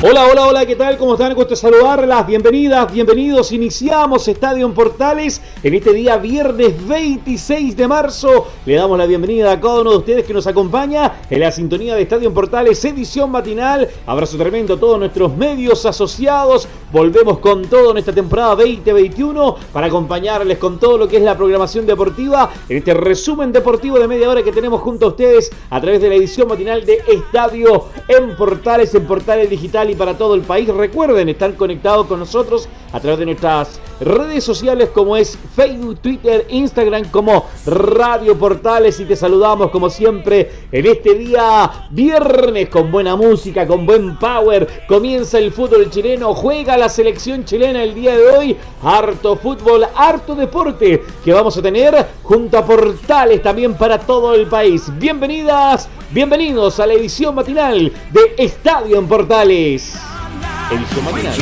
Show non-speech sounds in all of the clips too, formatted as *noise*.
Hola, hola, hola, ¿qué tal? ¿Cómo están? Gusto saludarlas. Bienvenidas, bienvenidos. Iniciamos Estadio en Portales en este día viernes 26 de marzo. Le damos la bienvenida a cada uno de ustedes que nos acompaña en la sintonía de Estadio en Portales, edición matinal. Abrazo tremendo a todos nuestros medios asociados. Volvemos con todo en esta temporada 2021 para acompañarles con todo lo que es la programación deportiva en este resumen deportivo de media hora que tenemos junto a ustedes a través de la edición matinal de Estadio en Portales, en Portales Digital y para todo el país. Recuerden estar conectados con nosotros a través de nuestras redes sociales como es Facebook, Twitter, Instagram como Radio Portales y te saludamos como siempre en este día viernes con buena música, con buen power. Comienza el fútbol chileno, juega la selección chilena el día de hoy. Harto fútbol, harto deporte que vamos a tener junto a Portales también para todo el país. Bienvenidas, bienvenidos a la edición matinal de Estadio en Portales. Edición matinal.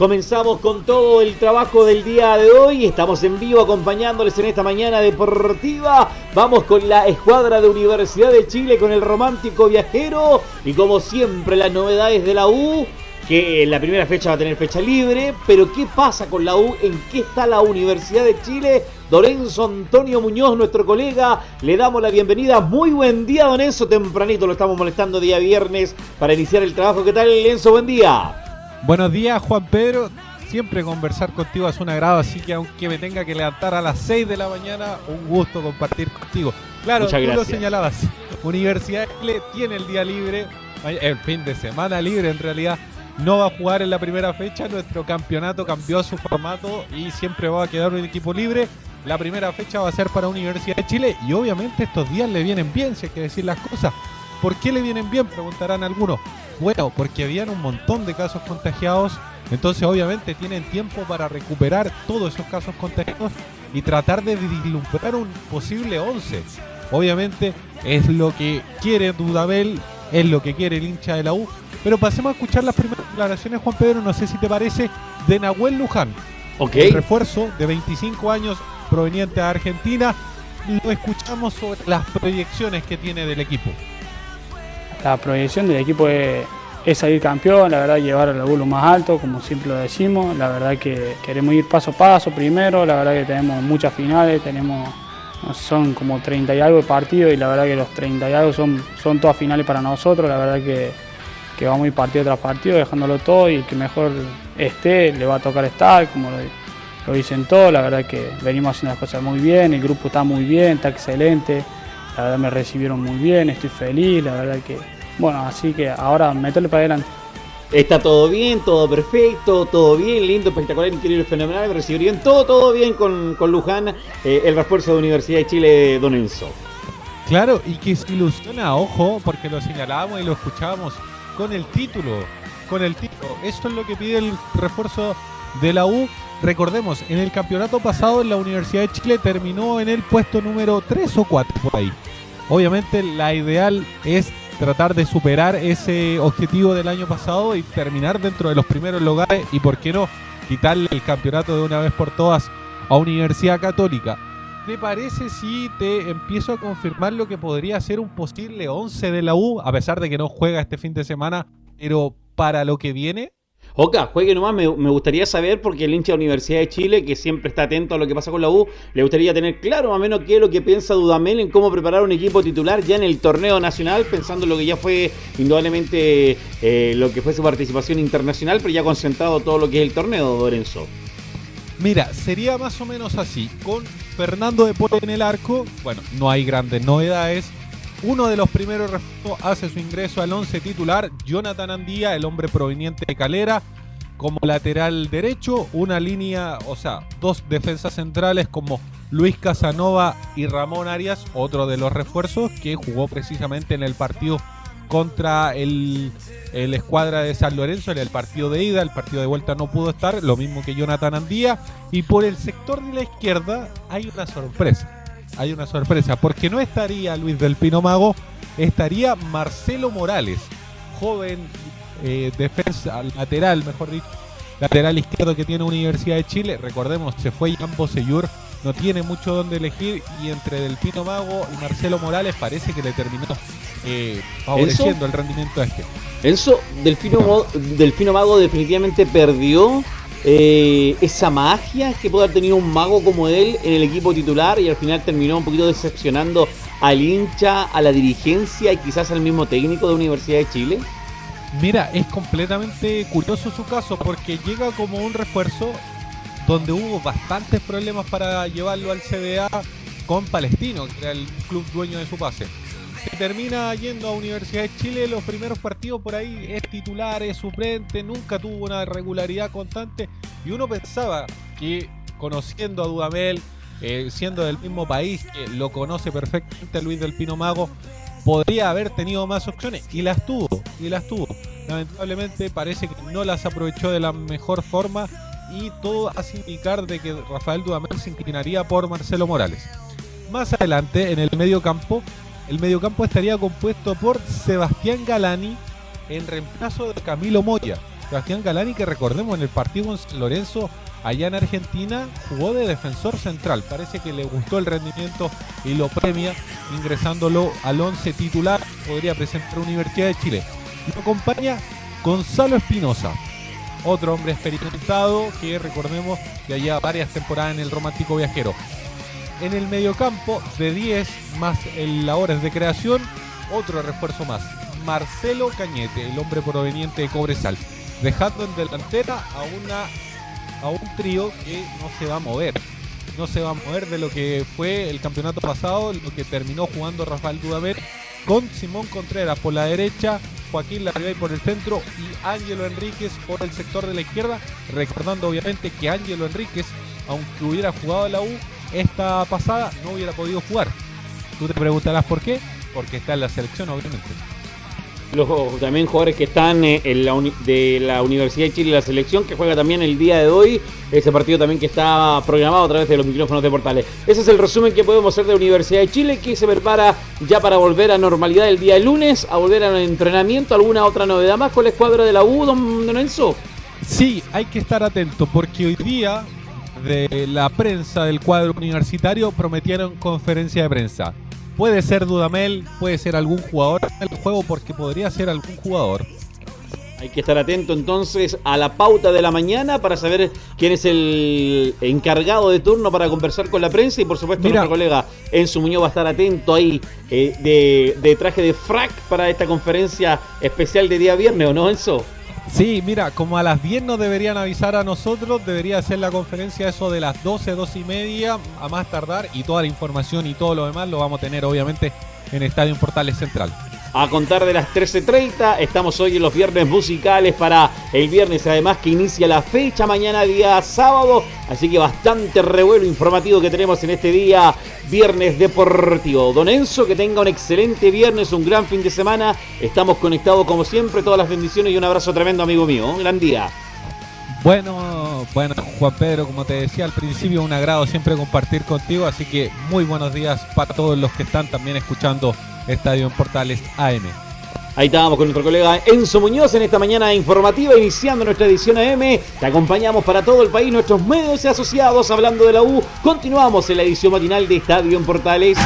Comenzamos con todo el trabajo del día de hoy. Estamos en vivo acompañándoles en esta mañana deportiva. Vamos con la escuadra de Universidad de Chile, con el romántico viajero. Y como siempre, las novedades de la U. Que en la primera fecha va a tener fecha libre. Pero ¿qué pasa con la U? ¿En qué está la Universidad de Chile? Lorenzo Antonio Muñoz, nuestro colega, le damos la bienvenida. Muy buen día, don Enzo. Tempranito lo estamos molestando día viernes para iniciar el trabajo. ¿Qué tal, Enzo? Buen día. Buenos días, Juan Pedro. Siempre conversar contigo es un agrado, así que aunque me tenga que levantar a las 6 de la mañana, un gusto compartir contigo. Claro, tú lo señalabas. Universidad de Chile tiene el día libre, el fin de semana libre en realidad. No va a jugar en la primera fecha, nuestro campeonato cambió su formato y siempre va a quedar un equipo libre. La primera fecha va a ser para Universidad de Chile y obviamente estos días le vienen bien, si hay que decir las cosas. ¿Por qué le vienen bien? Preguntarán algunos. Bueno, porque habían un montón de casos contagiados, entonces obviamente tienen tiempo para recuperar todos esos casos contagiados y tratar de vislumbrar un posible 11. Obviamente es lo que quiere Dudabel, es lo que quiere el hincha de la U. Pero pasemos a escuchar las primeras declaraciones, Juan Pedro, no sé si te parece, de Nahuel Luján. Ok. El refuerzo de 25 años proveniente de Argentina. Lo escuchamos sobre las proyecciones que tiene del equipo la proyección del equipo es, salir campeón, la verdad llevar al lo más alto, como siempre lo decimos, la verdad que queremos ir paso a paso primero, la verdad que tenemos muchas finales, tenemos son como 30 y algo de partidos y la verdad que los 30 y algo son, son todas finales para nosotros, la verdad que, vamos a ir partido tras partido dejándolo todo y el que mejor esté le va a tocar estar, como lo, lo dicen todos, la verdad que venimos haciendo las cosas muy bien, el grupo está muy bien, está excelente. La verdad me recibieron muy bien, estoy feliz, la verdad que, bueno, así que ahora meterle para adelante. Está todo bien, todo perfecto, todo bien, lindo, espectacular, increíble, fenomenal, me recibieron todo, todo bien con, con Luján, eh, el refuerzo de Universidad de Chile, Don Enzo. Claro, y que se ilusiona, ojo, porque lo señalábamos y lo escuchábamos con el título, con el título. Esto es lo que pide el refuerzo de la U Recordemos, en el campeonato pasado en la Universidad de Chile terminó en el puesto número 3 o 4 por ahí. Obviamente la ideal es tratar de superar ese objetivo del año pasado y terminar dentro de los primeros lugares y por qué no quitarle el campeonato de una vez por todas a Universidad Católica. ¿Te parece si te empiezo a confirmar lo que podría ser un posible 11 de la U, a pesar de que no juega este fin de semana, pero para lo que viene? Oca, juegue nomás, me, gustaría saber, porque el hincha de la Universidad de Chile, que siempre está atento a lo que pasa con la U, le gustaría tener claro más o menos qué es lo que piensa Dudamel en cómo preparar un equipo titular ya en el torneo nacional, pensando en lo que ya fue indudablemente eh, lo que fue su participación internacional, pero ya concentrado todo lo que es el torneo, Lorenzo. Mira, sería más o menos así, con Fernando de Polo en el arco, bueno, no hay grandes novedades, uno de los primeros hace su ingreso al 11 titular, Jonathan Andía, el hombre proveniente de Calera, como lateral derecho, una línea, o sea, dos defensas centrales como Luis Casanova y Ramón Arias, otro de los refuerzos que jugó precisamente en el partido contra el, el escuadra de San Lorenzo en el partido de ida, el partido de vuelta no pudo estar, lo mismo que Jonathan Andía, y por el sector de la izquierda hay una sorpresa, hay una sorpresa, porque no estaría Luis del Pino Mago, estaría Marcelo Morales, joven eh, defensa lateral, mejor dicho, lateral izquierdo que tiene Universidad de Chile, recordemos, se fue Jan Bosellur, no tiene mucho donde elegir y entre Del Pino Mago y Marcelo Morales parece que le terminó eh, favoreciendo el rendimiento a este. Enzo, Delfino, Delfino Mago definitivamente perdió eh, esa magia que puede haber tenido un mago como él en el equipo titular y al final terminó un poquito decepcionando al hincha, a la dirigencia y quizás al mismo técnico de Universidad de Chile. Mira, es completamente curioso su caso porque llega como un refuerzo donde hubo bastantes problemas para llevarlo al CDA con Palestino, que era el club dueño de su pase se termina yendo a Universidad de Chile. Los primeros partidos por ahí es titular, es suplente, nunca tuvo una regularidad constante. Y uno pensaba que conociendo a Dudamel, eh, siendo del mismo país, que lo conoce perfectamente Luis del Pino Mago, podría haber tenido más opciones. Y las tuvo, y las tuvo. Lamentablemente parece que no las aprovechó de la mejor forma. Y todo hace indicar de que Rafael Dudamel se inclinaría por Marcelo Morales. Más adelante, en el medio campo, el mediocampo estaría compuesto por Sebastián Galani en reemplazo de Camilo Moya. Sebastián Galani, que recordemos en el partido San Lorenzo allá en Argentina, jugó de defensor central. Parece que le gustó el rendimiento y lo premia ingresándolo al 11 titular. Podría presentar Universidad de Chile. Lo acompaña Gonzalo Espinosa, otro hombre experimentado que recordemos que allá varias temporadas en el Romántico Viajero en el mediocampo de 10 más el labores de creación, otro refuerzo más. Marcelo Cañete, el hombre proveniente de Cobresal, dejando en delantera a una a un trío que no se va a mover. No se va a mover de lo que fue el campeonato pasado, lo que terminó jugando Rafael Dudamel con Simón Contreras por la derecha, Joaquín Larribey por el centro y Ángelo Enríquez por el sector de la izquierda, recordando obviamente que Ángelo Enríquez, aunque hubiera jugado en la U, esta pasada no hubiera podido jugar. Tú te preguntarás por qué, porque está en la selección, obviamente. Los también jugadores que están eh, en la de la Universidad de Chile, la selección, que juega también el día de hoy, ese partido también que está programado a través de los micrófonos de portales. Ese es el resumen que podemos hacer de la Universidad de Chile, que se prepara ya para volver a normalidad el día de lunes, a volver al entrenamiento. ¿Alguna otra novedad más con la escuadra de la U, don, don Enzo? Sí, hay que estar atento, porque hoy día de la prensa del cuadro universitario prometieron conferencia de prensa. Puede ser Dudamel, puede ser algún jugador del juego porque podría ser algún jugador. Hay que estar atento entonces a la pauta de la mañana para saber quién es el encargado de turno para conversar con la prensa y por supuesto nuestro colega Enzo Muñoz va a estar atento ahí eh, de, de traje de frac para esta conferencia especial de día viernes, ¿o no Enzo? Sí, mira, como a las 10 nos deberían avisar a nosotros, debería hacer la conferencia eso de las 12, 12 y media, a más tardar, y toda la información y todo lo demás lo vamos a tener obviamente en Estadio Portales Central a contar de las 13.30. Estamos hoy en los viernes musicales para el viernes, además que inicia la fecha mañana día sábado. Así que bastante revuelo informativo que tenemos en este día viernes deportivo. Don Enzo, que tenga un excelente viernes, un gran fin de semana. Estamos conectados como siempre. Todas las bendiciones y un abrazo tremendo, amigo mío. Un gran día. Bueno, bueno, Juan Pedro, como te decía al principio, un agrado siempre compartir contigo, así que muy buenos días para todos los que están también escuchando Estadio en Portales AM. Ahí estábamos con nuestro colega Enzo Muñoz en esta mañana informativa, iniciando nuestra edición AM. Te acompañamos para todo el país, nuestros medios y asociados hablando de la U. Continuamos en la edición matinal de Estadio en Portales.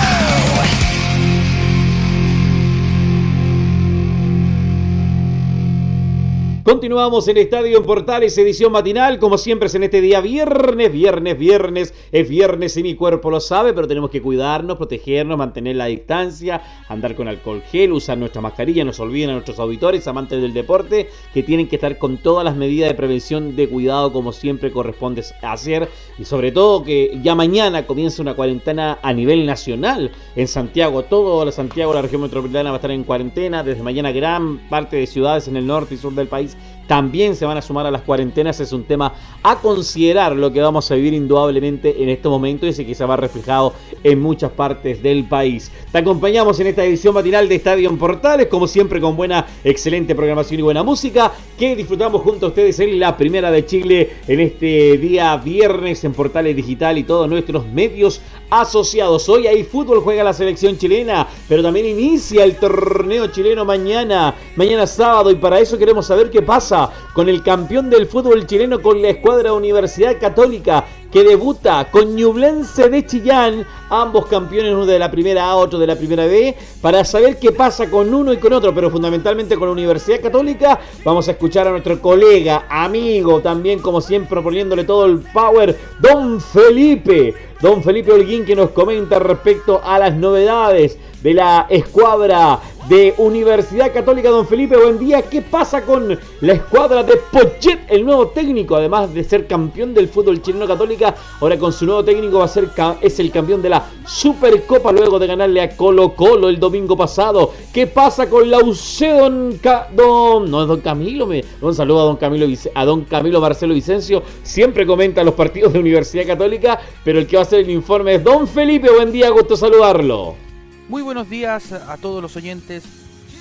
Continuamos en Estadio en Portales, edición matinal, como siempre es en este día viernes, viernes, viernes, es viernes y mi cuerpo lo sabe, pero tenemos que cuidarnos, protegernos, mantener la distancia, andar con alcohol gel, usar nuestra mascarilla, no se olviden a nuestros auditores, amantes del deporte, que tienen que estar con todas las medidas de prevención, de cuidado, como siempre corresponde hacer, y sobre todo que ya mañana comienza una cuarentena a nivel nacional en Santiago, todo la Santiago, la región metropolitana va a estar en cuarentena, desde mañana gran parte de ciudades en el norte y sur del país también se van a sumar a las cuarentenas. Es un tema a considerar lo que vamos a vivir indudablemente en este momento y se va reflejado en muchas partes del país. Te acompañamos en esta edición matinal de Estadio en Portales, como siempre con buena, excelente programación y buena música, que disfrutamos junto a ustedes en la primera de Chile en este día viernes en Portales Digital y todos nuestros medios asociados. Hoy hay fútbol, juega la selección chilena, pero también inicia el torneo chileno mañana, mañana sábado, y para eso queremos saber qué pasa con el campeón del fútbol chileno con la escuadra Universidad Católica que debuta con Ñublense de Chillán, ambos campeones, uno de la primera A, otro de la primera B, para saber qué pasa con uno y con otro, pero fundamentalmente con la Universidad Católica. Vamos a escuchar a nuestro colega, amigo, también como siempre poniéndole todo el power, don Felipe, don Felipe Holguín, que nos comenta respecto a las novedades de la escuadra de Universidad Católica Don Felipe. Buen día. ¿Qué pasa con la escuadra de Pochet, el nuevo técnico? Además de ser campeón del fútbol chileno católica, ahora con su nuevo técnico va a ser es el campeón de la Supercopa luego de ganarle a Colo Colo el domingo pasado. ¿Qué pasa con la UC Don, Don no es Don Camilo? Un saludo a Don Camilo a Don Camilo Marcelo Vicencio. Siempre comenta los partidos de Universidad Católica, pero el que va a hacer el informe es Don Felipe. Buen día, gusto saludarlo. Muy buenos días a todos los oyentes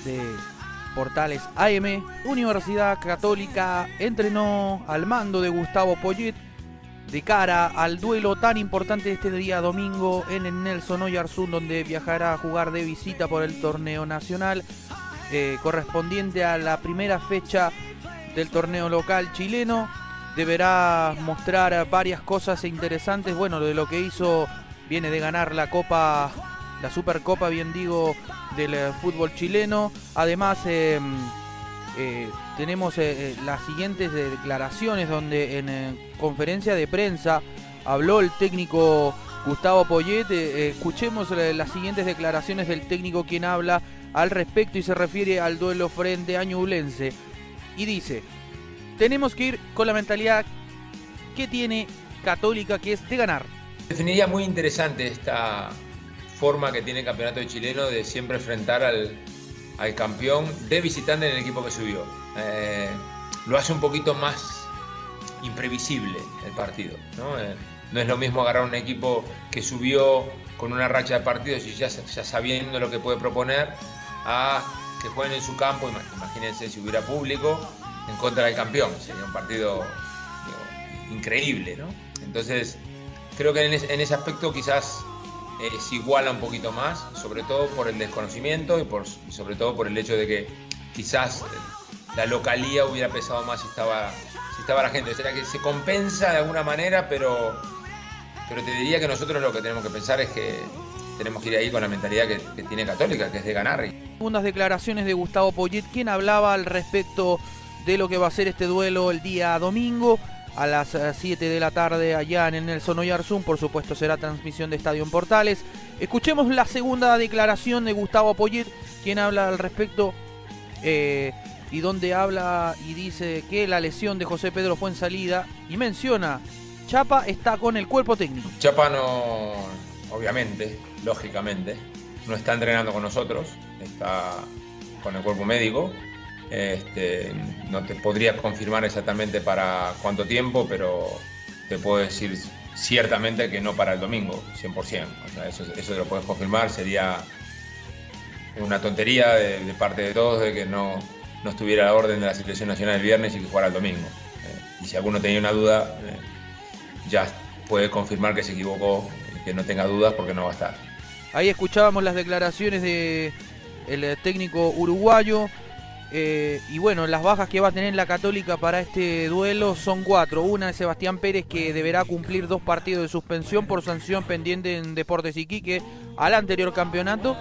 de Portales AM. Universidad Católica entrenó al mando de Gustavo Poyet de cara al duelo tan importante este día domingo en el Nelson Oyarzún, donde viajará a jugar de visita por el torneo nacional eh, correspondiente a la primera fecha del torneo local chileno. Deberá mostrar varias cosas interesantes. Bueno, de lo que hizo, viene de ganar la Copa la Supercopa, bien digo, del eh, fútbol chileno. Además, eh, eh, tenemos las siguientes declaraciones donde en conferencia de prensa habló el técnico Gustavo Poyet. escuchemos las siguientes declaraciones del técnico quien habla al respecto y se refiere al duelo frente a Ñublense. Y dice, tenemos que ir con la mentalidad que tiene Católica, que es de ganar. Definiría muy interesante esta, forma que tiene el campeonato chileno de siempre enfrentar al, campeón de visitante en el equipo que subió. Eh, lo hace un poquito más imprevisible el partido. ¿no? Eh, no es lo mismo agarrar un equipo que subió con una racha de partidos y ya, sabiendo lo que puede proponer a que jueguen en su campo, imagínense si hubiera público, en contra del campeón. Sería un partido increíble. Entonces, creo que en ese aspecto quizás se iguala un poquito más, sobre todo por el desconocimiento y, por, sobre todo por el hecho de que quizás la localía hubiera pesado más si estaba, si estaba la gente. O sea que se compensa de alguna manera, pero, pero te diría que nosotros lo que tenemos que pensar es que tenemos que ir ahí con la mentalidad que, que tiene Católica, que es de ganar. Unas declaraciones de Gustavo Poyet, quien hablaba al respecto de lo que va a ser este duelo el día domingo a las 7 eh, de la tarde allá en el Nelson Oyarzún. Por supuesto será transmisión de Estadio en Portales. Escuchemos la segunda declaración de Gustavo Poyet, quien habla al respecto eh, y donde habla y dice que la lesión de José Pedro fue en salida y menciona, Chapa está con el cuerpo técnico. Chapa no, obviamente, lógicamente, no está entrenando con nosotros, está con el cuerpo médico este, no te podría confirmar exactamente para cuánto tiempo, pero te puedo decir ciertamente que no para el domingo, 100%. eso, eso lo puedes confirmar, sería una tontería de, parte de todos de que no, no, estuviera la orden de la selección nacional el viernes y que jugara el domingo. Eh, y si alguno tenía una duda, eh, ya puede confirmar que se equivocó, que no tenga dudas porque no va a estar. Ahí escuchábamos las declaraciones del el técnico uruguayo. Eh, y bueno, las bajas que va a tener la Católica para este duelo son cuatro. Una de Sebastián Pérez que deberá cumplir dos partidos de suspensión por sanción pendiente en Deportes Iquique al anterior campeonato.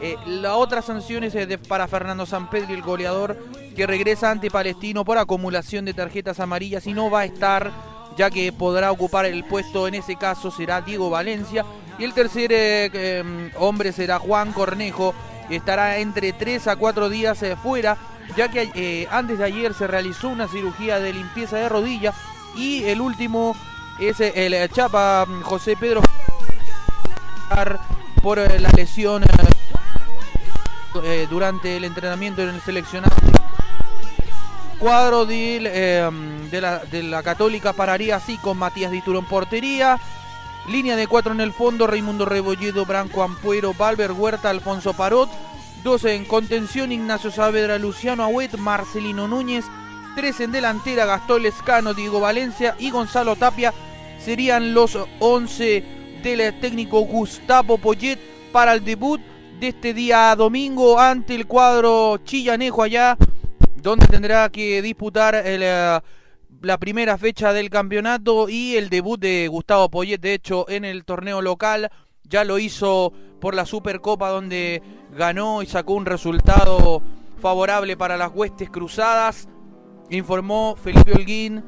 Eh, la otra sanción es de, para Fernando Sampedri, el goleador, que regresa ante Palestino por acumulación de tarjetas amarillas y no va a estar, ya que podrá ocupar el puesto en ese caso será Diego Valencia. Y el tercer eh, em, hombre será Juan Cornejo, estará entre 3 a 4 días eh, fuera, ya que eh, antes de ayer se realizó una cirugía de limpieza de rodilla y el último es eh, el Chapa mm, José Pedro por la lesión durante el entrenamiento en el seleccionado cuadro em, de, la, de, la, Católica pararía así con Matías Dituro en portería. Línea de cuatro en el fondo, Raimundo Rebolledo, Branco Ampuero, Valver Huerta, Alfonso Parot. 12 en contención, Ignacio Saavedra, Luciano Agüet, Marcelino Núñez. 3 en delantera, Gastón Lescano, Diego Valencia y Gonzalo Tapia. Serían los 11 del técnico Gustavo Poyet para el debut de este día domingo ante el cuadro chillanejo allá, donde tendrá que disputar eh, la primera fecha del campeonato y el debut de Gustavo Poyet, de hecho, en el torneo local. Ya lo hizo por la Supercopa donde ganó y sacó un resultado favorable para las huestes cruzadas. Informó Felipe Holguín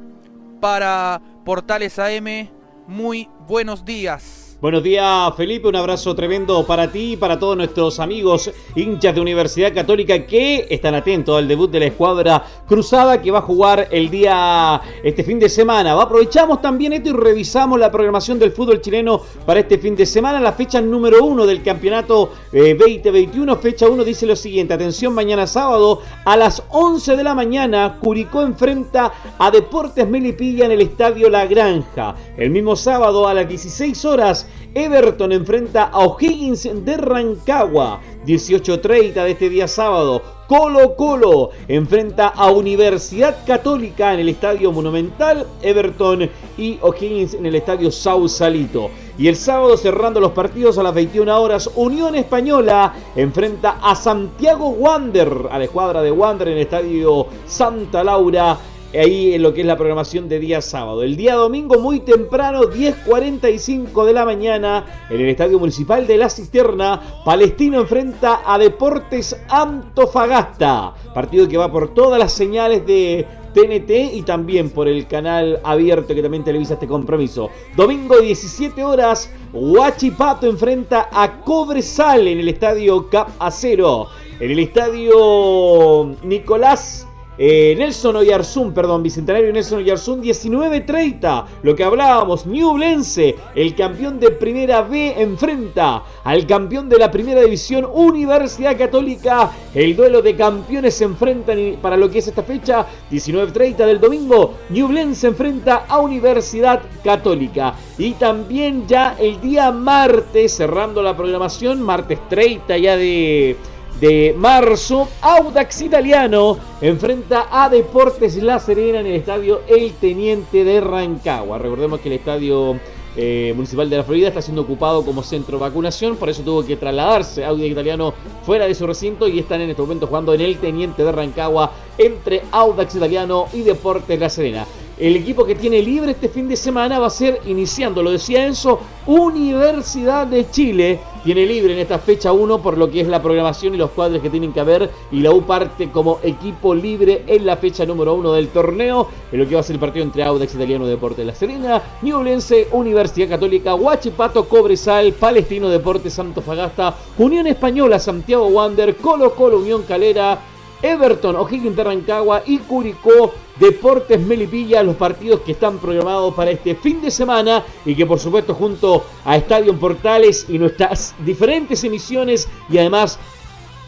para Portales AM. Muy buenos días. Buenos días, Felipe. Un abrazo tremendo para ti y para todos nuestros amigos hinchas de Universidad Católica que están atentos al debut de la escuadra cruzada que va a jugar el día, este fin de semana. Aprovechamos también esto y revisamos la programación del fútbol chileno para este fin de semana. La fecha número uno del campeonato 2021, eh, fecha 1, dice lo siguiente. Atención, mañana sábado a las 11 de la mañana, Curicó enfrenta a Deportes Melipilla en el Estadio La Granja. El mismo sábado a las 16 horas, Everton enfrenta a O'Higgins de Rancagua. 18.30 de este día sábado. Colo Colo enfrenta a Universidad Católica en el Estadio Monumental. Everton y O'Higgins en el Estadio Sausalito. Y el sábado cerrando los partidos a las 21 horas, Unión Española enfrenta a Santiago Wander, a la escuadra de Wander en el Estadio Santa Laura ahí en lo que es la programación de día sábado. El día domingo muy temprano, 10.45 de la mañana, en el Estadio Municipal de La Cisterna, Palestino enfrenta a Deportes Antofagasta. Partido que va por todas las señales de TNT y también por el canal abierto que también televisa este compromiso. Domingo 17 horas, Huachipato enfrenta a Cobresal en el estadio Cap Acero. En el estadio Nicolás eh, Nelson Oyarzún, perdón, Bicentenario Nelson Oyarzún, 19-30. Lo que hablábamos, Newblense, el campeón de Primera B, enfrenta al campeón de la Primera División, Universidad Católica. El duelo de campeones se enfrentan para lo que es esta fecha, 19-30 del domingo. Newblense enfrenta a Universidad Católica. Y también ya el día martes, cerrando la programación, martes 30 ya de de marzo, Audax Italiano enfrenta a Deportes La Serena en el estadio El Teniente de Rancagua. Recordemos que el estadio eh, municipal de la Florida está siendo ocupado como centro de vacunación, por eso tuvo que trasladarse Audax Italiano fuera de su recinto y están en este momento jugando en el Teniente de Rancagua entre Audax Italiano y Deportes La Serena. El equipo que tiene libre este fin de semana va a ser, iniciando, lo decía Enzo, Universidad de Chile. Tiene libre en esta fecha 1 por lo que es la programación y los cuadros que tienen que haber. Y la U parte como equipo libre en la fecha número 1 del torneo. En lo que va a ser el partido entre Audax Italiano Deporte de La Serena, Ñublense, Universidad Católica, Huachipato, Cobresal, Palestino Deporte Santo Fagasta, Unión Española, Santiago Wander, Colo Colo, Unión Calera. Everton, O'Higgins de Rancagua y Curicó Deportes Melipilla, los partidos que están programados para este fin de semana y que por supuesto junto a Estadio Portales y nuestras diferentes emisiones y además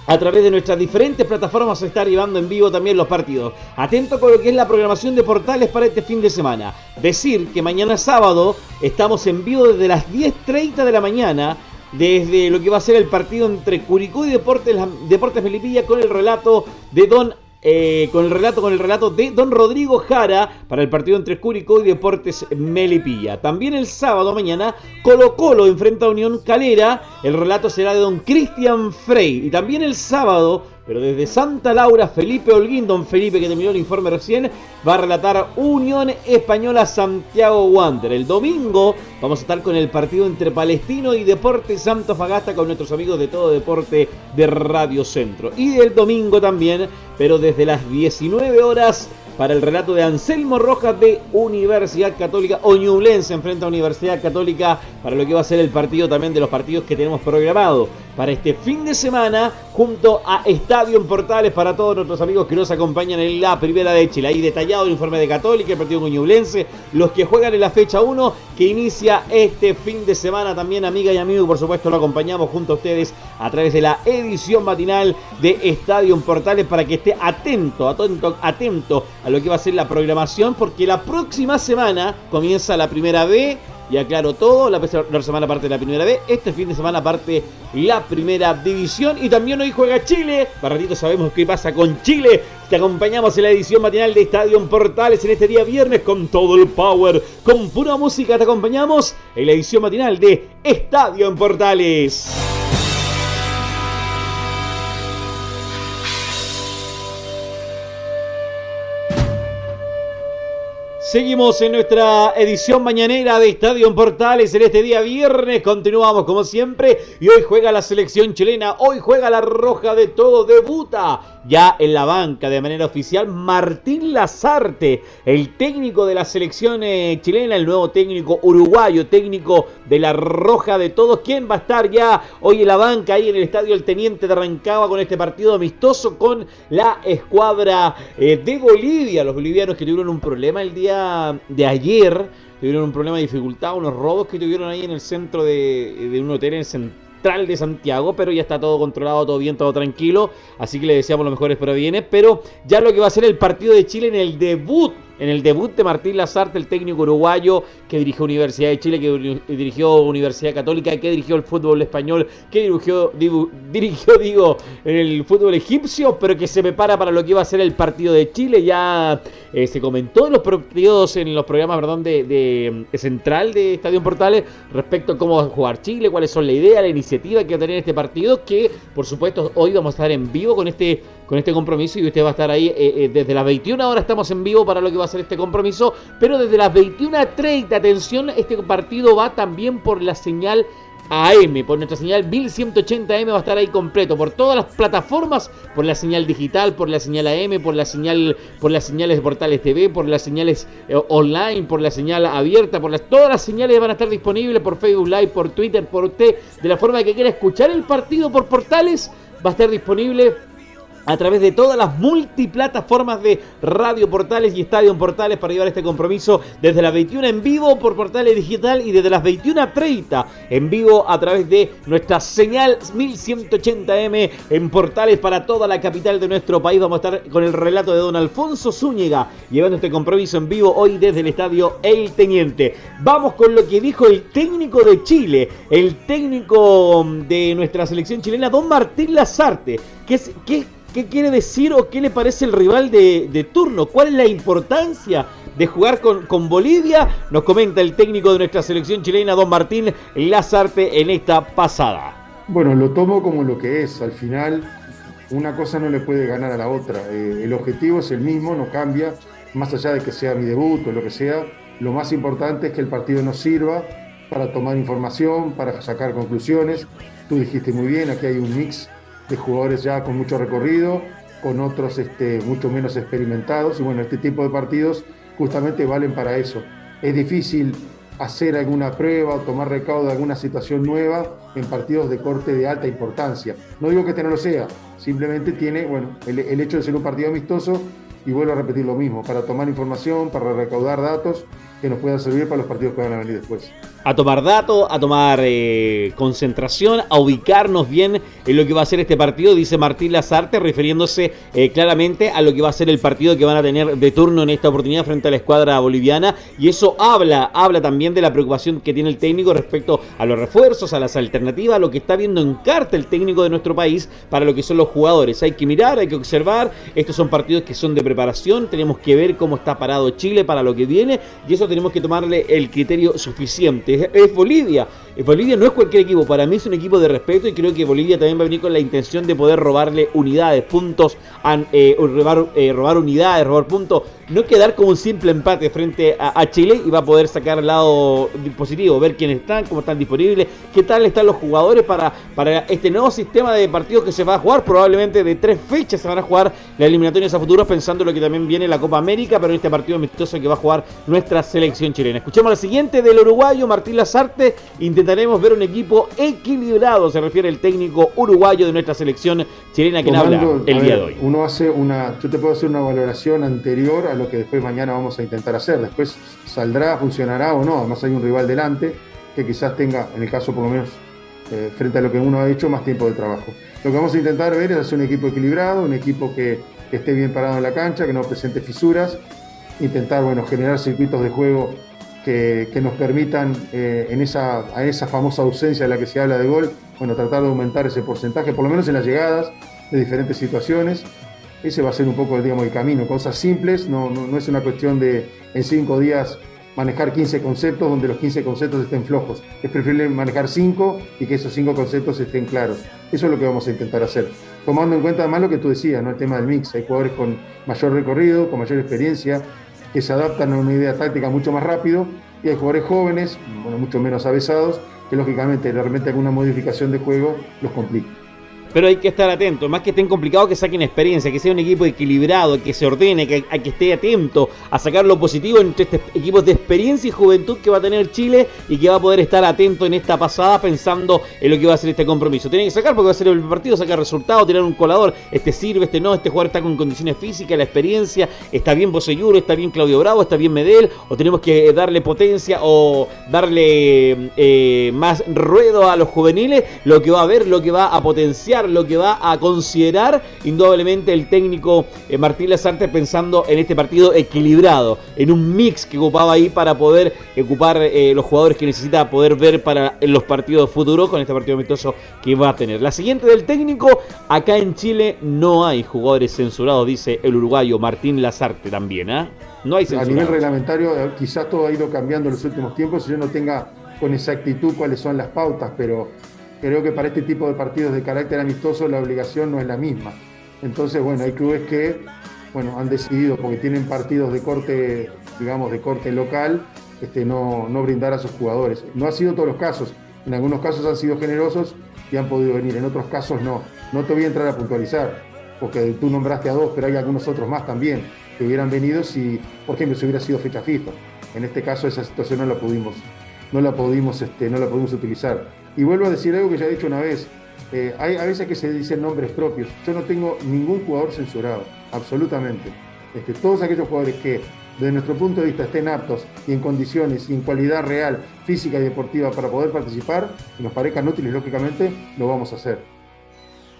a través de nuestras diferentes plataformas se está llevando en vivo también los partidos. Atento con lo que es la programación de portales para este fin de semana. Decir que mañana sábado estamos en vivo desde las 10.30 de la mañana desde lo que va a ser el partido entre Curicó y Deportes, Melipilla con el relato de Don eh, con el relato con el relato de Don Rodrigo Jara para el partido entre Curicó y Deportes Melipilla. También el sábado mañana Colo Colo enfrenta a Unión Calera. El relato será de Don Cristian Frey. Y también el sábado pero desde Santa Laura, Felipe Holguín, don Felipe que terminó el informe recién, va a relatar Unión Española Santiago Wander. El domingo vamos a estar con el partido entre Palestino y Deporte Santo Fagasta con nuestros amigos de todo deporte de Radio Centro. Y el domingo también, pero desde las 19 horas para el relato de Anselmo Rojas de Universidad Católica o Ñublense enfrenta a Universidad Católica para lo que va a ser el partido también de los partidos que tenemos programado. Para este fin de semana junto a Estadio en Portales para todos nuestros amigos que nos acompañan en la primera de Chile. Ahí detallado el informe de Católica, el partido Ñublense, los que juegan en la fecha 1 que inicia este fin de semana también, amiga y amigo, por supuesto lo acompañamos junto a ustedes a través de la edición matinal de Estadio en Portales para que esté atento, atento, atento a lo que va a ser la programación porque la próxima semana comienza la primera B y aclaro todo, la, semana parte la primera B, este fin de semana parte la primera división. Y también hoy juega Chile, para ratito sabemos qué pasa con Chile, te acompañamos en la edición matinal de Estadio Portales en este día viernes con todo el power, con pura música. Te acompañamos en la edición matinal de Estadio Portales. Seguimos en nuestra edición mañanera de Estadio en Portales en este día viernes. Continuamos como siempre y hoy juega la selección chilena. Hoy juega la roja de todo. Debuta ya en la banca de manera oficial Martín Lazarte, el técnico de la selección eh, chilena, el nuevo técnico uruguayo, técnico de la roja de todos. ¿Quién va a estar ya hoy en la banca ahí en el estadio El Teniente de Rancagua con este partido amistoso con la escuadra eh, de Bolivia? Los bolivianos que tuvieron un problema el día de ayer tuvieron un problema de dificultad, unos robos que tuvieron ahí en el centro de, de un hotel en de Santiago, pero ya está todo controlado, todo bien, todo tranquilo, así que le deseamos lo mejores para bienes, pero ya lo que va a ser el partido de Chile en el debut en el debut de Martín Lazarte, el técnico uruguayo que dirigió Universidad de Chile, que dirigió Universidad Católica, que dirigió el fútbol español, que dirigió, *laughs* dirigió digo, el fútbol egipcio, pero que se prepara para lo que iba a ser el partido de Chile. Ya eh, se comentó en los partidos, en los programas perdón, de, central de Estadio Portales respecto a cómo va a jugar Chile, cuáles son la idea, la iniciativa que va a tener este partido, que por supuesto hoy vamos a estar en vivo con este, con este compromiso y usted va a estar ahí eh, eh, desde las 21 horas estamos en vivo para lo que va a hacer este compromiso, pero desde las 21.30, atención, este partido va también por la señal AM, por nuestra señal 1180M va a estar ahí completo, por todas las plataformas, por la señal digital, por la señal AM, por la señal, por las señales de portales TV, por las señales eh, online, por la señal abierta, por las, todas las señales van a estar disponibles por Facebook Live, por Twitter, por usted, de la forma que quiera escuchar el partido por portales, va a estar disponible a través de todas las multiplataformas de Radio Portales y Estadio Portales para llevar este compromiso desde las 21 en vivo por Portales Digital y desde las 21.30 en vivo a través de nuestra señal 1180M en Portales para toda la capital de nuestro país. Vamos a estar con el relato de don Alfonso Zúñiga llevando este compromiso en vivo hoy desde el estadio El Teniente. Vamos con lo que dijo el técnico de Chile, el técnico de nuestra selección chilena, don Martín Lazarte, que es, que ¿Qué quiere decir o qué le parece el rival de, turno? ¿Cuál es la importancia de jugar con, Bolivia? Nos comenta el técnico de nuestra selección chilena, don Martín Lazarte, en esta pasada. Bueno, lo tomo como lo que es. Al final, una cosa no le puede ganar a la otra. Eh, el objetivo es el mismo, no cambia, más allá de que sea mi debut o lo que sea. Lo más importante es que el partido nos sirva para tomar información, para sacar conclusiones. Tú dijiste muy bien, aquí hay un mix de jugadores ya con mucho recorrido, con otros este, mucho menos experimentados. Y bueno, este tipo de partidos justamente valen para eso. Es difícil hacer alguna prueba o tomar recaudo de alguna situación nueva en partidos de corte de alta importancia. No digo que este no lo sea, simplemente tiene, bueno, el, el hecho de ser un partido amistoso y vuelvo a repetir lo mismo, para tomar información, para recaudar datos que nos puedan servir para los partidos que van a venir después a tomar datos, a tomar eh, concentración, a ubicarnos bien en lo que va a ser este partido, dice Martín Lazarte, refiriéndose eh, claramente a lo que va a ser el partido que van a tener de turno en esta oportunidad frente a la escuadra boliviana. Y eso habla, habla también de la preocupación que tiene el técnico respecto a los refuerzos, a las alternativas, a lo que está viendo en carta el técnico de nuestro país para lo que son los jugadores. Hay que mirar, hay que observar. Estos son partidos que son de preparación. Tenemos que ver cómo está parado Chile para lo que viene. Y eso tenemos que tomarle el criterio suficiente es, Bolivia. Bolivia no es cualquier equipo, para mí es un equipo de respeto y creo que Bolivia también va a venir con la intención de poder robarle unidades, puntos, eh, robar, eh, robar unidades, robar puntos no quedar como un simple empate frente a, Chile y va a poder sacar el lado positivo, ver quiénes están, cómo están disponibles, qué tal están los jugadores para, para este nuevo sistema de partidos que se va a jugar. Probablemente de tres fechas se van a jugar las eliminatorias a futuros, pensando lo que también viene la Copa América, pero en este partido amistoso que va a jugar nuestra selección chilena. Escuchemos la siguiente del uruguayo Lazarte. Intentaremos ver un equipo equilibrado, se refiere el técnico uruguayo de nuestra selección chilena que habla el día de hoy. Uno hace una, yo te puedo hacer una valoración anterior a lo que después mañana vamos a intentar hacer. Después saldrá, funcionará o no. Además hay un rival delante que quizás tenga, en el caso por lo menos eh, frente a lo que uno ha hecho, más tiempo de trabajo. Lo que vamos a intentar ver es hacer un equipo equilibrado, un equipo que, esté bien parado en la cancha, que no presente fisuras, intentar bueno, generar circuitos de juego que, nos permitan eh, en esa, a esa famosa ausencia de la que se habla de gol, bueno, tratar de aumentar ese porcentaje, por lo menos en las llegadas de diferentes situaciones. Ese va a ser un poco digamos, el camino, cosas simples, no, no, no es una cuestión de en cinco días manejar 15 conceptos donde los 15 conceptos estén flojos. Es preferible manejar 5 y que esos 5 conceptos estén claros. Eso es lo que vamos a intentar hacer. Tomando en cuenta además lo que tú decías, ¿no? el tema del mix. Hay jugadores con mayor recorrido, con mayor experiencia, que se adaptan a una idea táctica mucho más rápido, y hay jugadores jóvenes, bueno, mucho menos avesados, que lógicamente de repente alguna modificación de juego los complica pero hay que estar atento. Más que estén complicados, que saquen experiencia, que sea un equipo equilibrado, que se ordene, que, que esté atento a sacar lo positivo entre estos equipos de experiencia y juventud que va a tener Chile y que va a poder estar atento en esta pasada pensando en lo que va a ser este compromiso. Tiene que sacar porque va a ser el partido, sacar resultados, tirar un colador. Este sirve, este no, este jugador está con condiciones físicas, la experiencia, está bien Boseyuro, está bien Claudio Bravo, está bien Medel, o tenemos que darle potencia o darle eh, más ruedo a los juveniles, lo que va a ver, lo que va a potenciar lo que va a considerar indudablemente el técnico eh, Martín Lazarte pensando en este partido equilibrado, en un mix que ocupaba ahí para poder ocupar eh, los jugadores que necesita poder ver para los partidos futuros con este partido amistoso que va a tener. La siguiente del técnico, acá en Chile no hay jugadores censurados, dice el uruguayo Martín Lazarte también, ¿ah? No hay A nivel reglamentario, eh, quizás todo ha ido cambiando en los últimos tiempos y yo no tenga con exactitud cuáles son las pautas, pero creo que para este tipo de partidos de carácter amistoso la obligación no es la misma. Entonces, bueno, hay clubes que bueno, han decidido, porque tienen partidos de corte, digamos, de corte local, este, no, no brindar a sus jugadores. No ha sido todos los casos. En algunos casos han sido generosos y han podido venir, en otros casos no. No te voy a entrar a puntualizar, porque tú nombraste a dos, pero hay algunos otros más también que hubieran venido si, por ejemplo, si hubiera sido fecha FIFA. En este caso esa situación no la pudimos, no la pudimos, este, no la pudimos utilizar. Y vuelvo a decir algo que ya he dicho una vez. Eh, hay a veces que se dicen nombres propios. Yo no tengo ningún jugador censurado, absolutamente. Este, todos aquellos jugadores que, desde nuestro punto de vista, estén aptos y en condiciones y en cualidad real, física y deportiva para poder participar y nos parezcan útiles, lógicamente, lo vamos a hacer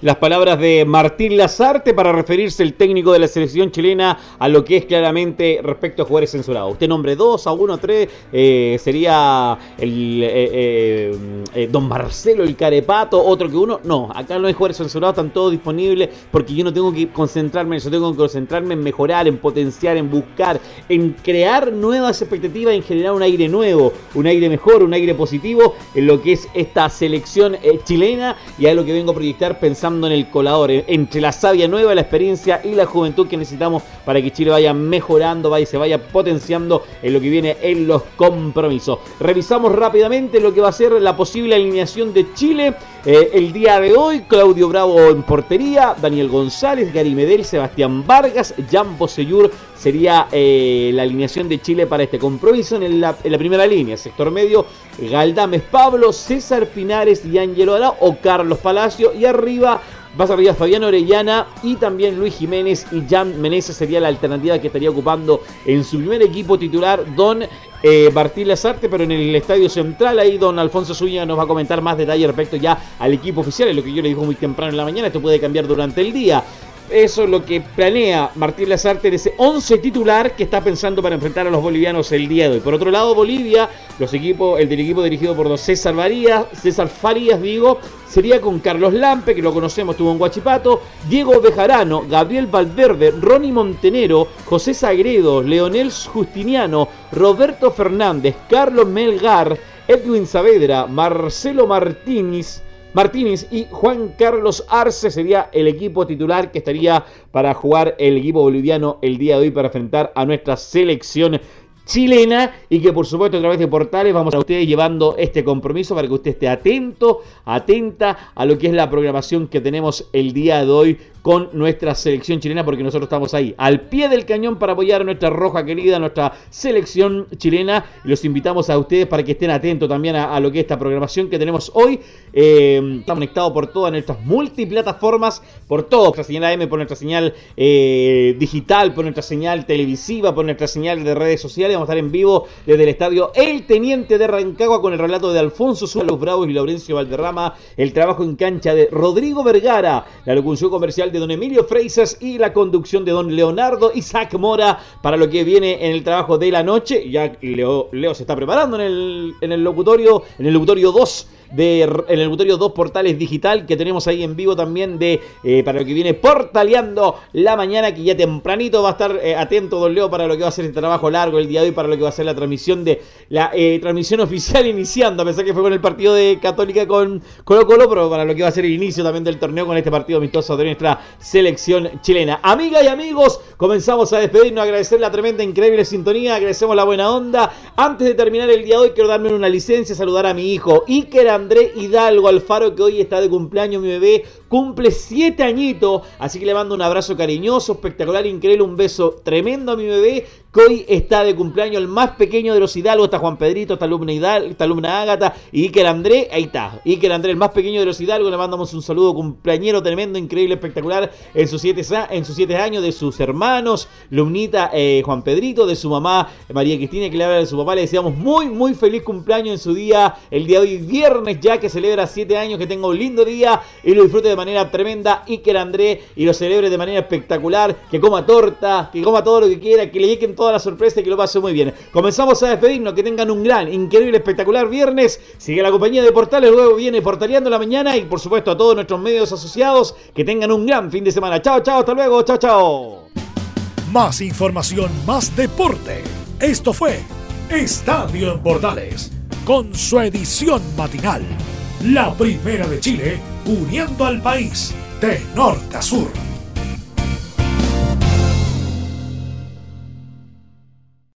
las palabras de Martín Lazarte para referirse el técnico de la selección chilena a lo que es claramente respecto a jugadores censurados. Usted nombre 2 a 1 3 eh, sería el eh, eh, Don Marcelo, el Carepato, otro que uno. No, acá no hay jugadores censurados, están todos disponibles porque yo no tengo que concentrarme en eso, tengo que concentrarme en mejorar, en potenciar, en buscar, en crear nuevas expectativas, en generar un aire nuevo, un aire mejor, un aire positivo en lo que es esta selección chilena y a lo que vengo a proyectar pensando en el colador, entre la savia nueva, la experiencia y la juventud que necesitamos para que Chile vaya mejorando, vaya, se vaya potenciando en lo que viene en los compromisos. Revisamos rápidamente lo que va a ser la posible alineación de Chile eh, el día de hoy. Claudio Bravo en portería, Daniel González, Gary Medel, Sebastián Vargas, Jan Bosellur sería eh, la alineación de Chile para este compromiso en la, primera línea. Sector medio, Galdames Pablo, César Pinares y Ángelo Arao o Carlos Palacio. Y arriba Vas arriba Fabián Orellana y también Luis Jiménez y Jan Meneses sería la alternativa que estaría ocupando en su primer equipo titular Don eh, Martín Lazarte, pero en el estadio central ahí Don Alfonso Zúñiga nos va a comentar más detalles respecto ya al equipo oficial, es lo que yo le digo muy temprano en la mañana, esto puede cambiar durante el día. Eso es lo que planea Martín Lazarte en ese 11 titular que está pensando para enfrentar a los bolivianos el día de hoy. Por otro lado, Bolivia, los equipos, el del equipo dirigido por César Farías, César Farías, digo, sería con Carlos Lampe, que lo conocemos, tuvo en Guachipato, Diego Bejarano, Gabriel Valverde, Ronnie Montenero, José Sagredo, Leonel Justiniano, Roberto Fernández, Carlos Melgar, Edwin Saavedra, Marcelo Martínez, Martínez y Juan Carlos Arce sería el equipo titular que estaría para jugar el equipo boliviano el día de hoy para enfrentar a nuestra selección chilena y que por supuesto a través de portales vamos a ustedes llevando este compromiso para que usted esté atento, atenta a lo que es la programación que tenemos el día de hoy con nuestra selección chilena porque nosotros estamos ahí al pie del cañón para apoyar a nuestra roja querida, nuestra selección chilena. Los invitamos a ustedes para que estén atentos también a, lo que es esta programación que tenemos hoy. Eh, estamos conectados por todas nuestras multiplataformas, por todo, nuestra señal AM, por nuestra señal eh, digital, por nuestra señal televisiva, por nuestra señal de redes sociales. Vamos a estar en vivo desde el estadio El Teniente de Rancagua con el relato de Alfonso Suárez Bravos y Laurencio Valderrama, el trabajo en cancha de Rodrigo Vergara, la locución comercial de don Emilio Freisas y la conducción de don Leonardo Isaac Mora para lo que viene en el trabajo de la noche. Ya Leo, se está preparando en el, en el locutorio, en el locutorio 2 de, en el auditorio 2 Portales Digital que tenemos ahí en vivo también de eh, para lo que viene portaleando la mañana que ya tempranito va a estar eh, atento Don Leo para lo que va a ser el trabajo largo el día de hoy para lo que va a ser la transmisión de la eh, transmisión oficial iniciando a pesar que fue con el partido de Católica con Colo Colo pero para lo que va a ser el inicio también del torneo con este partido amistoso de nuestra selección chilena. Amigas y amigos comenzamos a despedirnos agradecer la tremenda increíble sintonía agradecemos la buena onda. Antes de terminar el día de hoy quiero darme una licencia saludar a mi hijo Iker André Hidalgo Alfaro, que hoy está de cumpleaños, mi bebé, cumple siete añitos, así que le mando un abrazo cariñoso, espectacular, increíble, un beso tremendo a mi bebé, hoy está de cumpleaños el más pequeño de los Hidalgo, está Juan Pedrito, está alumna Hidalgo, está alumna Ágata, y Iker André, ahí está, Iker André, el más pequeño de los Hidalgo, le mandamos un saludo cumpleañero tremendo, increíble, espectacular, en sus siete, en sus siete años, de sus hermanos, Lumnita, eh, Juan Pedrito, de su mamá, María Cristina, que le habla de su papá, le deseamos muy, muy feliz cumpleaños en su día, el día de hoy, viernes ya, que celebra siete años, que tenga un lindo día y lo disfrute de manera tremenda, Iker André, y lo celebre de manera espectacular, que coma torta, que coma todo lo que quiera, que le lleguen toda la sorpresa y que lo pase muy bien. Comenzamos a despedirnos, que tengan un gran, increíble, espectacular viernes. Sigue la compañía de Portales, luego viene Portaleando la mañana y por supuesto a todos nuestros medios asociados, que tengan un gran fin de semana. Chao, chao, hasta luego, chao, chao. Más información, más deporte. Esto fue Estadio en Portales, con su edición matinal. La primera de Chile, uniendo al país de norte a sur.